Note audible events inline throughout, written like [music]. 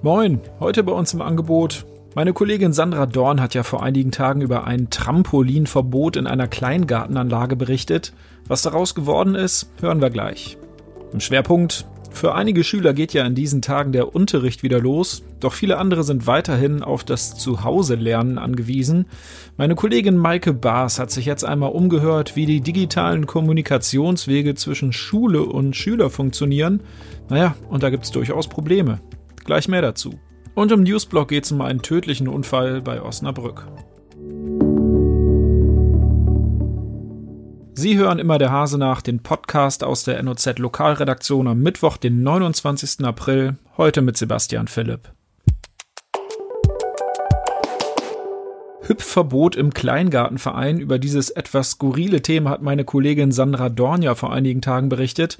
Moin, heute bei uns im Angebot. Meine Kollegin Sandra Dorn hat ja vor einigen Tagen über ein Trampolinverbot in einer Kleingartenanlage berichtet. Was daraus geworden ist, hören wir gleich. Im Schwerpunkt für einige Schüler geht ja in diesen Tagen der Unterricht wieder los, doch viele andere sind weiterhin auf das Zuhause-Lernen angewiesen. Meine Kollegin Maike Baas hat sich jetzt einmal umgehört, wie die digitalen Kommunikationswege zwischen Schule und Schüler funktionieren. Naja, und da gibt es durchaus Probleme. Gleich mehr dazu. Und im Newsblog geht es um einen tödlichen Unfall bei Osnabrück. Sie hören immer der Hase nach, den Podcast aus der NOZ Lokalredaktion am Mittwoch, den 29. April, heute mit Sebastian Philipp. Hüpfverbot im Kleingartenverein. Über dieses etwas skurrile Thema hat meine Kollegin Sandra Dornia vor einigen Tagen berichtet.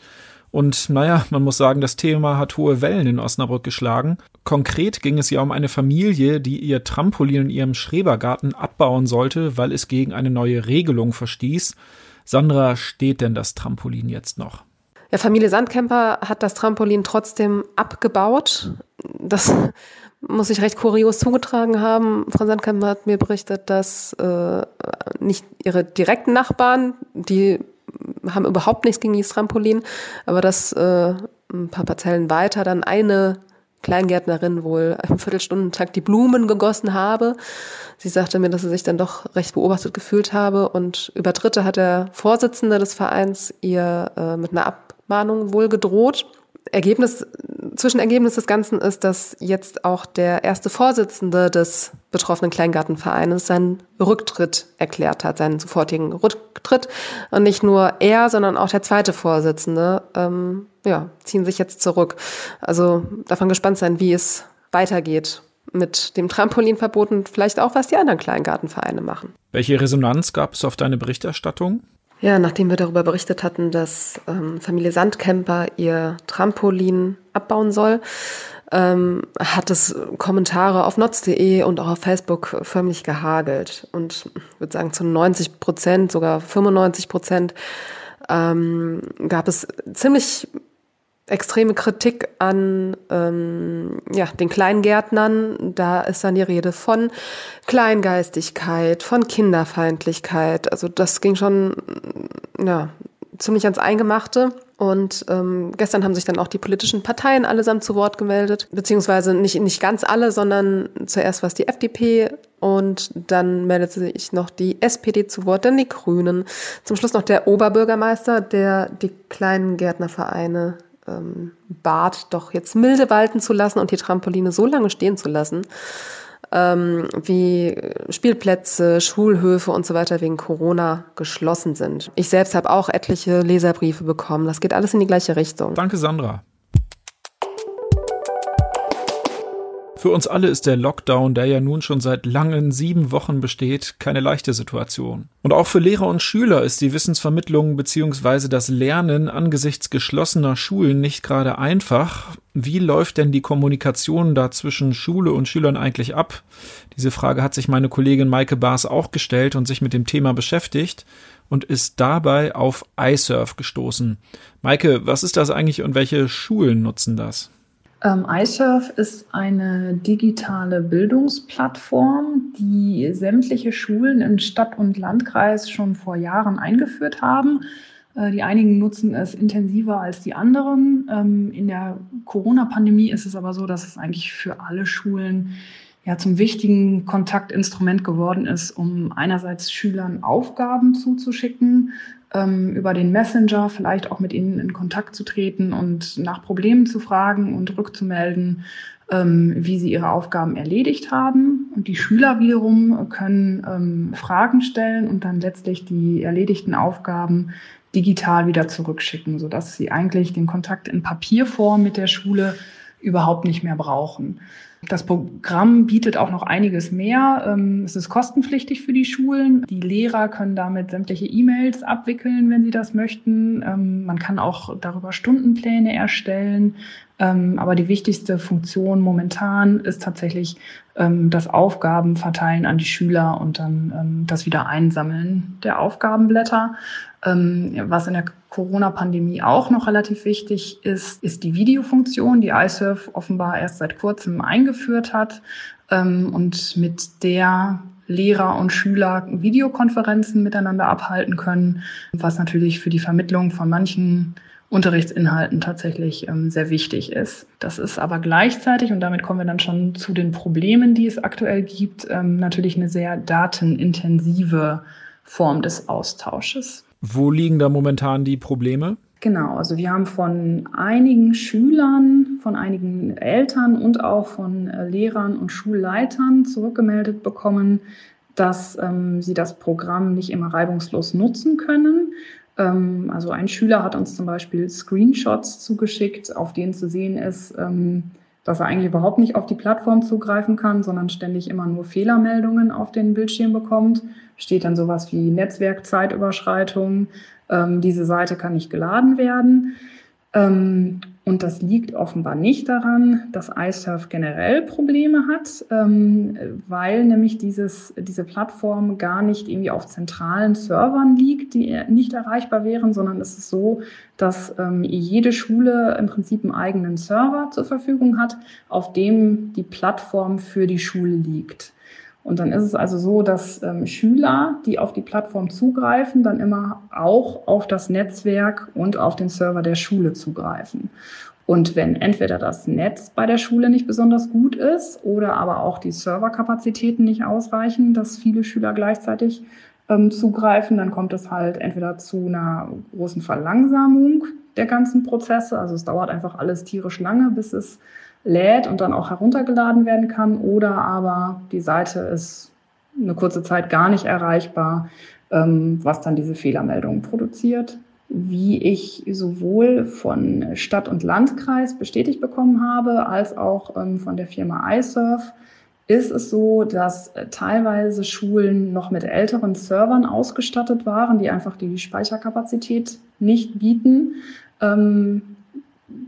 Und naja, man muss sagen, das Thema hat hohe Wellen in Osnabrück geschlagen. Konkret ging es ja um eine Familie, die ihr Trampolin in ihrem Schrebergarten abbauen sollte, weil es gegen eine neue Regelung verstieß. Sandra, steht denn das Trampolin jetzt noch? Ja, Familie Sandkemper hat das Trampolin trotzdem abgebaut. Das [laughs] muss ich recht kurios zugetragen haben. Frau Sandkemper hat mir berichtet, dass äh, nicht ihre direkten Nachbarn, die haben überhaupt nichts gegen dieses Trampolin, aber dass äh, ein paar Parzellen weiter dann eine Kleingärtnerin wohl im Viertelstundentakt die Blumen gegossen habe. Sie sagte mir, dass sie sich dann doch recht beobachtet gefühlt habe und über Dritte hat der Vorsitzende des Vereins ihr äh, mit einer Abmahnung wohl gedroht. Ergebnis, Zwischenergebnis des Ganzen ist, dass jetzt auch der erste Vorsitzende des betroffenen Kleingartenvereines seinen Rücktritt erklärt hat, seinen sofortigen Rücktritt. Und nicht nur er, sondern auch der zweite Vorsitzende, ähm, ja, ziehen sich jetzt zurück. Also davon gespannt sein, wie es weitergeht mit dem Trampolinverbot und vielleicht auch, was die anderen Kleingartenvereine machen. Welche Resonanz gab es auf deine Berichterstattung? Ja, nachdem wir darüber berichtet hatten, dass ähm, Familie Sandkemper ihr Trampolin abbauen soll, ähm, hat es Kommentare auf notz.de und auch auf Facebook förmlich gehagelt. Und ich würde sagen, zu 90 Prozent, sogar 95 Prozent ähm, gab es ziemlich extreme Kritik an ähm, ja, den Kleingärtnern. Da ist dann die Rede von Kleingeistigkeit, von Kinderfeindlichkeit. Also das ging schon ja, ziemlich ans Eingemachte. Und ähm, gestern haben sich dann auch die politischen Parteien allesamt zu Wort gemeldet, beziehungsweise nicht, nicht ganz alle, sondern zuerst war es die FDP und dann meldete sich noch die SPD zu Wort, dann die Grünen. Zum Schluss noch der Oberbürgermeister, der die kleinen Gärtnervereine ähm, bat, doch jetzt milde walten zu lassen und die Trampoline so lange stehen zu lassen, ähm, wie Spielplätze, Schulhöfe und so weiter wegen Corona geschlossen sind. Ich selbst habe auch etliche Leserbriefe bekommen. Das geht alles in die gleiche Richtung. Danke, Sandra. Für uns alle ist der Lockdown, der ja nun schon seit langen sieben Wochen besteht, keine leichte Situation. Und auch für Lehrer und Schüler ist die Wissensvermittlung bzw. das Lernen angesichts geschlossener Schulen nicht gerade einfach. Wie läuft denn die Kommunikation da zwischen Schule und Schülern eigentlich ab? Diese Frage hat sich meine Kollegin Maike Baas auch gestellt und sich mit dem Thema beschäftigt und ist dabei auf iSurf gestoßen. Maike, was ist das eigentlich und welche Schulen nutzen das? Ähm, iSurf ist eine digitale Bildungsplattform, die sämtliche Schulen in Stadt und Landkreis schon vor Jahren eingeführt haben. Äh, die einigen nutzen es intensiver als die anderen. Ähm, in der Corona-Pandemie ist es aber so, dass es eigentlich für alle Schulen ja zum wichtigen Kontaktinstrument geworden ist, um einerseits Schülern Aufgaben zuzuschicken, ähm, über den Messenger vielleicht auch mit ihnen in Kontakt zu treten und nach Problemen zu fragen und rückzumelden, ähm, wie sie ihre Aufgaben erledigt haben. Und die Schüler wiederum können ähm, Fragen stellen und dann letztlich die erledigten Aufgaben digital wieder zurückschicken, sodass sie eigentlich den Kontakt in Papierform mit der Schule überhaupt nicht mehr brauchen. Das Programm bietet auch noch einiges mehr. Ähm, es ist kostenpflichtig für die Schulen. Die Lehrer können damit sämtliche E-Mails abwickeln, wenn sie das möchten. Ähm, man kann auch darüber Stundenpläne erstellen. Ähm, aber die wichtigste Funktion momentan ist tatsächlich das Aufgabenverteilen an die Schüler und dann das Wiedereinsammeln der Aufgabenblätter. Was in der Corona-Pandemie auch noch relativ wichtig ist, ist die Videofunktion, die iSurf offenbar erst seit kurzem eingeführt hat ähm, und mit der Lehrer und Schüler Videokonferenzen miteinander abhalten können, was natürlich für die Vermittlung von manchen Unterrichtsinhalten tatsächlich ähm, sehr wichtig ist. Das ist aber gleichzeitig, und damit kommen wir dann schon zu den Problemen, die es aktuell gibt, ähm, natürlich eine sehr datenintensive Form des Austausches. Wo liegen da momentan die Probleme? Genau, also wir haben von einigen Schülern, von einigen Eltern und auch von äh, Lehrern und Schulleitern zurückgemeldet bekommen, dass ähm, sie das Programm nicht immer reibungslos nutzen können. Ähm, also ein Schüler hat uns zum Beispiel Screenshots zugeschickt, auf denen zu sehen ist, ähm, dass er eigentlich überhaupt nicht auf die Plattform zugreifen kann, sondern ständig immer nur Fehlermeldungen auf den Bildschirm bekommt. Steht dann sowas wie Netzwerkzeitüberschreitung. Ähm, diese Seite kann nicht geladen werden. Und das liegt offenbar nicht daran, dass iSurf generell Probleme hat, ähm, weil nämlich dieses, diese Plattform gar nicht irgendwie auf zentralen Servern liegt, die nicht erreichbar wären, sondern es ist so, dass ähm, jede Schule im Prinzip einen eigenen Server zur Verfügung hat, auf dem die Plattform für die Schule liegt. Und dann ist es also so, dass ähm, Schüler, die auf die Plattform zugreifen, dann immer auch auf das Netzwerk und auf den Server der Schule zugreifen. Und wenn entweder das Netz bei der Schule nicht besonders gut ist oder aber auch die Serverkapazitäten nicht ausreichen, dass viele Schüler gleichzeitig ähm, zugreifen, dann kommt es halt entweder zu einer großen Verlangsamung der ganzen Prozesse. Also es dauert einfach alles tierisch lange, bis es lädt und dann auch heruntergeladen werden kann. Oder aber die Seite ist eine kurze Zeit gar nicht erreichbar, ähm, was dann diese Fehlermeldungen produziert. Wie ich sowohl von Stadt und Landkreis bestätigt bekommen habe, als auch ähm, von der Firma iSurf, ist es so, dass teilweise Schulen noch mit älteren Servern ausgestattet waren, die einfach die Speicherkapazität nicht bieten. Ähm,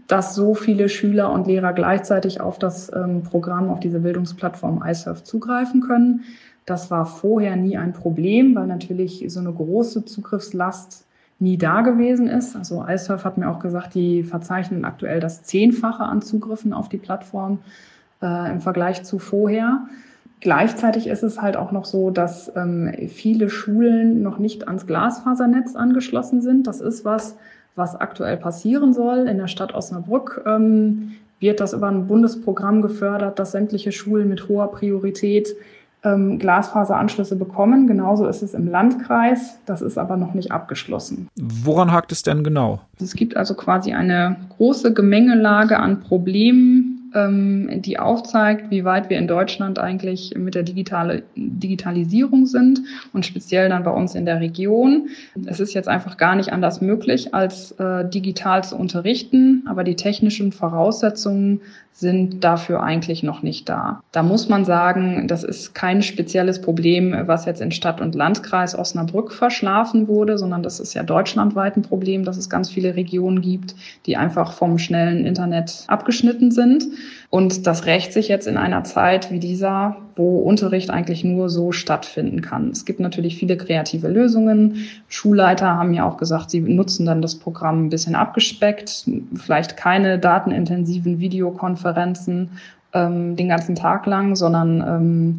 dass so viele Schüler und Lehrer gleichzeitig auf das ähm, Programm, auf diese Bildungsplattform iSurf zugreifen können. Das war vorher nie ein Problem, weil natürlich so eine große Zugriffslast nie da gewesen ist. Also iSurf hat mir auch gesagt, die verzeichnen aktuell das Zehnfache an Zugriffen auf die Plattform äh, im Vergleich zu vorher. Gleichzeitig ist es halt auch noch so, dass ähm, viele Schulen noch nicht ans Glasfasernetz angeschlossen sind. Das ist was, was aktuell passieren soll. In der Stadt Osnabrück ähm, wird das über ein Bundesprogramm gefördert, dass sämtliche Schulen mit hoher Priorität ähm, Glasfaseranschlüsse bekommen. Genauso ist es im Landkreis. Das ist aber noch nicht abgeschlossen. Woran hakt es denn genau? Es gibt also quasi eine große Gemengelage an Problemen, ähm, die aufzeigt, wie weit wir in Deutschland eigentlich mit der digitale, Digitalisierung sind und speziell dann bei uns in der Region. Es ist jetzt einfach gar nicht anders möglich, als äh, digital zu unterrichten, aber die technischen Voraussetzungen sind dafür eigentlich noch nicht da. Da muss man sagen, das ist kein spezielles Problem, was jetzt in Stadt- und Landkreis Osnabrück verschlafen wurde, sondern das ist ja deutschlandweit ein Problem, dass es ganz viele Regionen gibt, die einfach vom schnellen Internet abgeschnitten sind. Und das rächt sich jetzt in einer Zeit wie dieser, wo Unterricht eigentlich nur so stattfinden kann. Es gibt natürlich viele kreative Lösungen. Schulleiter haben ja auch gesagt, sie nutzen dann das Programm ein bisschen abgespeckt, vielleicht keine datenintensiven Videokonferenzen ähm, den ganzen Tag lang, sondern ähm,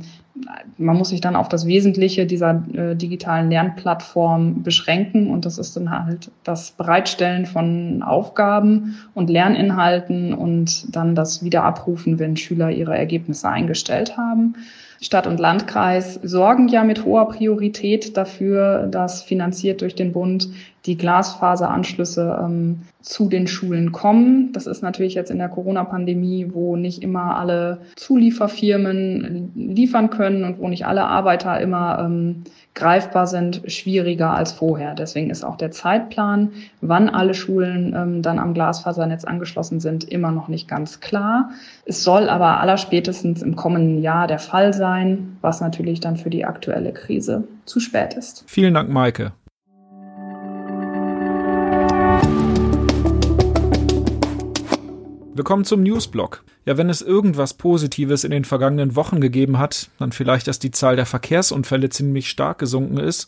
man muss sich dann auf das Wesentliche dieser äh, digitalen Lernplattform beschränken und das ist dann halt das Bereitstellen von Aufgaben und Lerninhalten und dann das Wiederabrufen, wenn Schüler ihre Ergebnisse eingestellt haben. Stadt und Landkreis sorgen ja mit hoher Priorität dafür, dass finanziert durch den Bund die Glasfaseranschlüsse ähm, zu den Schulen kommen. Das ist natürlich jetzt in der Corona-Pandemie, wo nicht immer alle Zulieferfirmen liefern können und wo nicht alle Arbeiter immer ähm, greifbar sind, schwieriger als vorher. Deswegen ist auch der Zeitplan, wann alle Schulen ähm, dann am Glasfasernetz angeschlossen sind, immer noch nicht ganz klar. Es soll aber allerspätestens im kommenden Jahr der Fall sein, was natürlich dann für die aktuelle Krise zu spät ist. Vielen Dank, Maike. Willkommen zum Newsblog. Ja, wenn es irgendwas Positives in den vergangenen Wochen gegeben hat, dann vielleicht, dass die Zahl der Verkehrsunfälle ziemlich stark gesunken ist.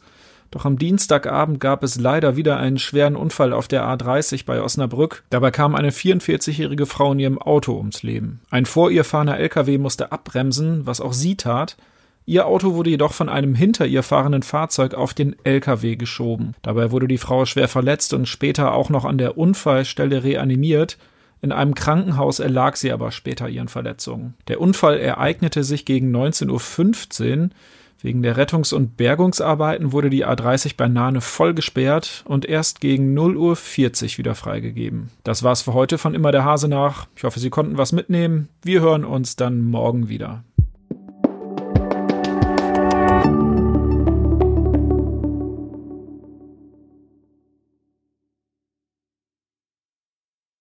Doch am Dienstagabend gab es leider wieder einen schweren Unfall auf der A30 bei Osnabrück. Dabei kam eine 44-jährige Frau in ihrem Auto ums Leben. Ein vor ihr fahrender LKW musste abbremsen, was auch sie tat. Ihr Auto wurde jedoch von einem hinter ihr fahrenden Fahrzeug auf den LKW geschoben. Dabei wurde die Frau schwer verletzt und später auch noch an der Unfallstelle reanimiert. In einem Krankenhaus erlag sie aber später ihren Verletzungen. Der Unfall ereignete sich gegen 19.15 Uhr. Wegen der Rettungs- und Bergungsarbeiten wurde die A30 bei Nahne voll gesperrt und erst gegen 0.40 Uhr wieder freigegeben. Das war's für heute von Immer der Hase nach. Ich hoffe, Sie konnten was mitnehmen. Wir hören uns dann morgen wieder.